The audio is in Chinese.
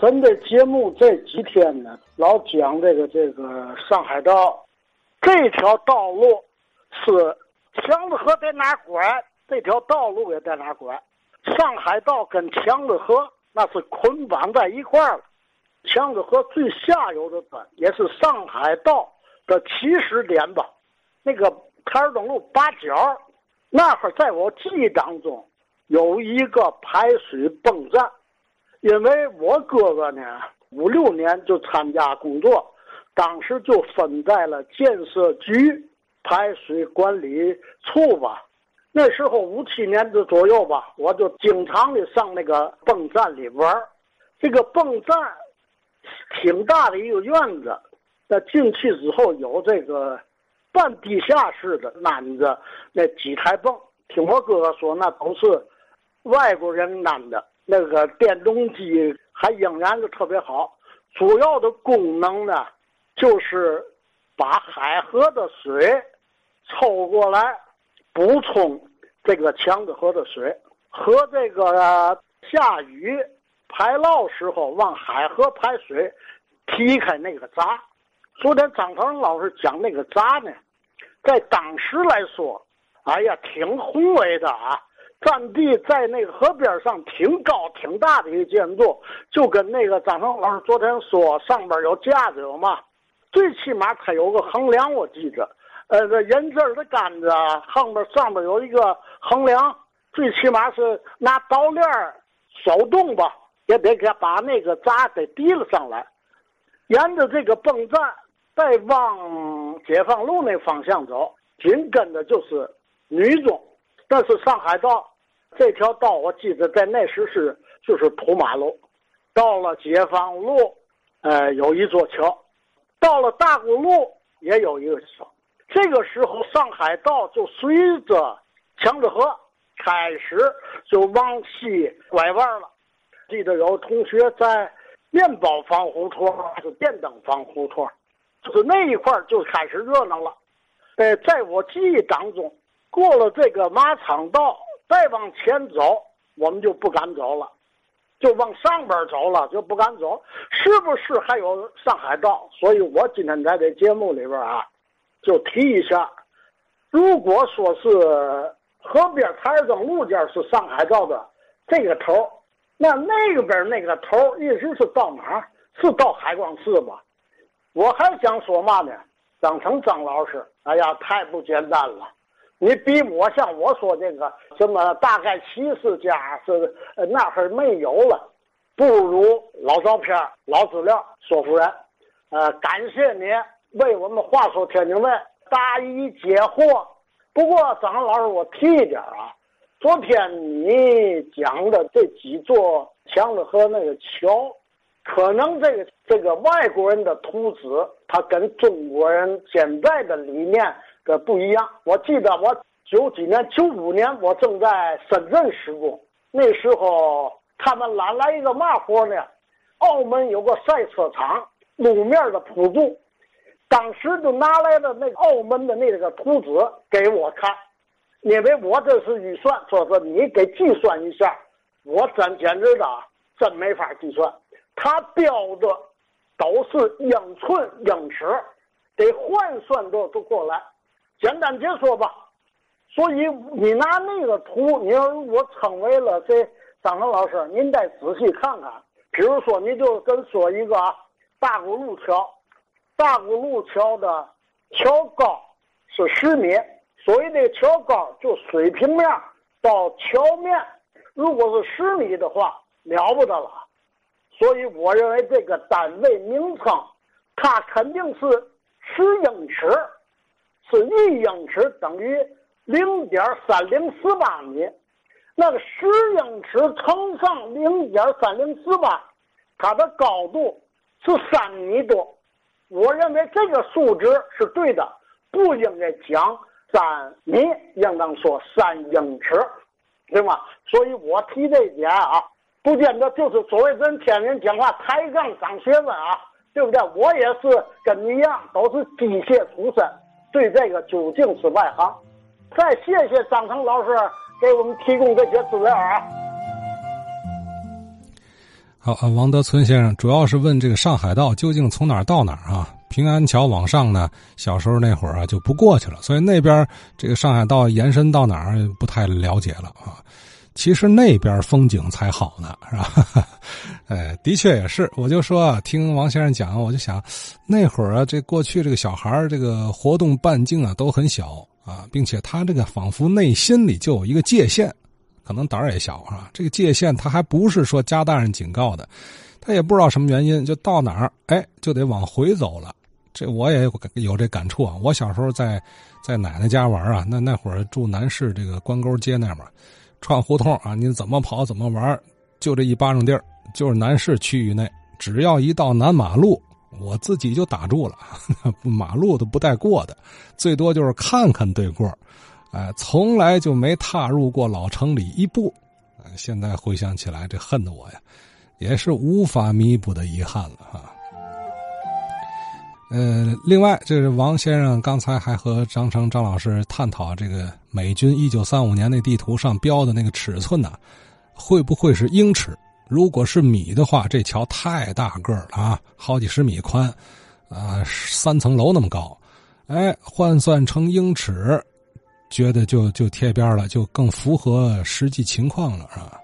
咱这节目这几天呢，老讲这个这个上海道，这条道路是强子河在哪拐，这条道路也在哪拐。上海道跟强子河那是捆绑在一块儿了。强子河最下游的端也是上海道的起始点吧？那个台儿东路八角那会儿，在我记忆当中有一个排水泵站。因为我哥哥呢，五六年就参加工作，当时就分在了建设局排水管理处吧。那时候五七年的左右吧，我就经常的上那个泵站里玩这个泵站挺大的一个院子，那进去之后有这个半地下室的安着那几台泵。听我哥哥说，那都是外国人安的。那个电动机还仍然是特别好，主要的功能呢，就是把海河的水抽过来，补充这个强子河的水，和这个下雨排涝时候往海河排水，踢开那个闸。昨天张腾老师讲那个闸呢，在当时来说，哎呀，挺宏伟的啊。占地在那个河边上挺高挺大的一个建筑，就跟那个张成老师昨天说，上边有架子有嘛，最起码它有个横梁，我记着，呃，这人字的杆子横边上边有一个横梁，最起码是拿刀链手动吧，也得给把那个闸给提了上来。沿着这个泵站再往解放路那方向走，紧跟着就是女中。但是上海道这条道，我记得在那时是就是土马路。到了解放路，呃，有一座桥；到了大沽路也有一个桥。这个时候，上海道就随着强子河开始就往西拐弯了。记得有同学在面包房胡同还是电灯房胡同，就是那一块就开始热闹了。呃，在我记忆当中。过了这个马场道，再往前走，我们就不敢走了，就往上边走了，就不敢走。是不是还有上海道？所以我今天在这节目里边啊，就提一下：如果说是河边台儿庄路件是上海道的这个头，那那边那个头一直是到哪？是到海光寺吧？我还想说嘛呢？张成张老师，哎呀，太不简单了。你比我像我说这个什么大概七十家是那会儿没有了，不如老照片老资料，说服人，呃，感谢你为我们话说天津卫答疑解惑。不过张老师，我提一点啊，昨天你讲的这几座墙子和那个桥，可能这个这个外国人的图纸，它跟中国人现在的理念。这不一样。我记得我九几年、九五年，我正在深圳施工。那时候他们揽来一个嘛活呢？澳门有个赛车场，路面的铺筑。当时就拿来了那个澳门的那个图纸给我看，因为我这是预算，说是你给计算一下。我真简直的，真没法计算。他标的都是英寸英尺，得换算着都过来。简单解说吧，所以你拿那个图，你要我称为了这张成老师，您再仔细看看。比如说，你就跟说一个大沽路桥，大沽路桥的桥高是十米，所谓的桥高就水平面到桥面，如果是十米的话，了不得了。所以我认为这个单位名称，它肯定是十英尺。是一英尺等于零点三零四八米，那个十英尺乘上零点三零四八，它的高度是三米多。我认为这个数值是对的，不应该讲三米，应当说三英尺，对吗？所以我提这一点啊，不见得就是所谓咱天津讲话抬杠长学问啊，对不对？我也是跟你一样，都是机械出身。对这个究竟是外行，再谢谢张成老师给我们提供这些资料啊。好啊，王德存先生主要是问这个上海道究竟从哪儿到哪儿啊？平安桥往上呢，小时候那会儿啊就不过去了，所以那边这个上海道延伸到哪儿不太了解了啊。其实那边风景才好呢，是吧？哎，的确也是。我就说，听王先生讲，我就想，那会儿啊，这过去这个小孩这个活动半径啊都很小啊，并且他这个仿佛内心里就有一个界限，可能胆儿也小啊。这个界限他还不是说家大人警告的，他也不知道什么原因，就到哪儿哎就得往回走了。这我也有有这感触啊！我小时候在在奶奶家玩啊，那那会儿住南市这个关沟街那边，串胡同啊，你怎么跑怎么玩，就这一巴掌地儿，就是南市区域内，只要一到南马路，我自己就打住了，马路都不带过的，最多就是看看对过，哎，从来就没踏入过老城里一步。现在回想起来，这恨的我呀，也是无法弥补的遗憾了哈。呃，另外，这是王先生刚才还和张成张老师探讨这个美军一九三五年那地图上标的那个尺寸呢，会不会是英尺？如果是米的话，这桥太大个了啊，好几十米宽，啊，三层楼那么高，哎，换算成英尺，觉得就就贴边了，就更符合实际情况了，是吧？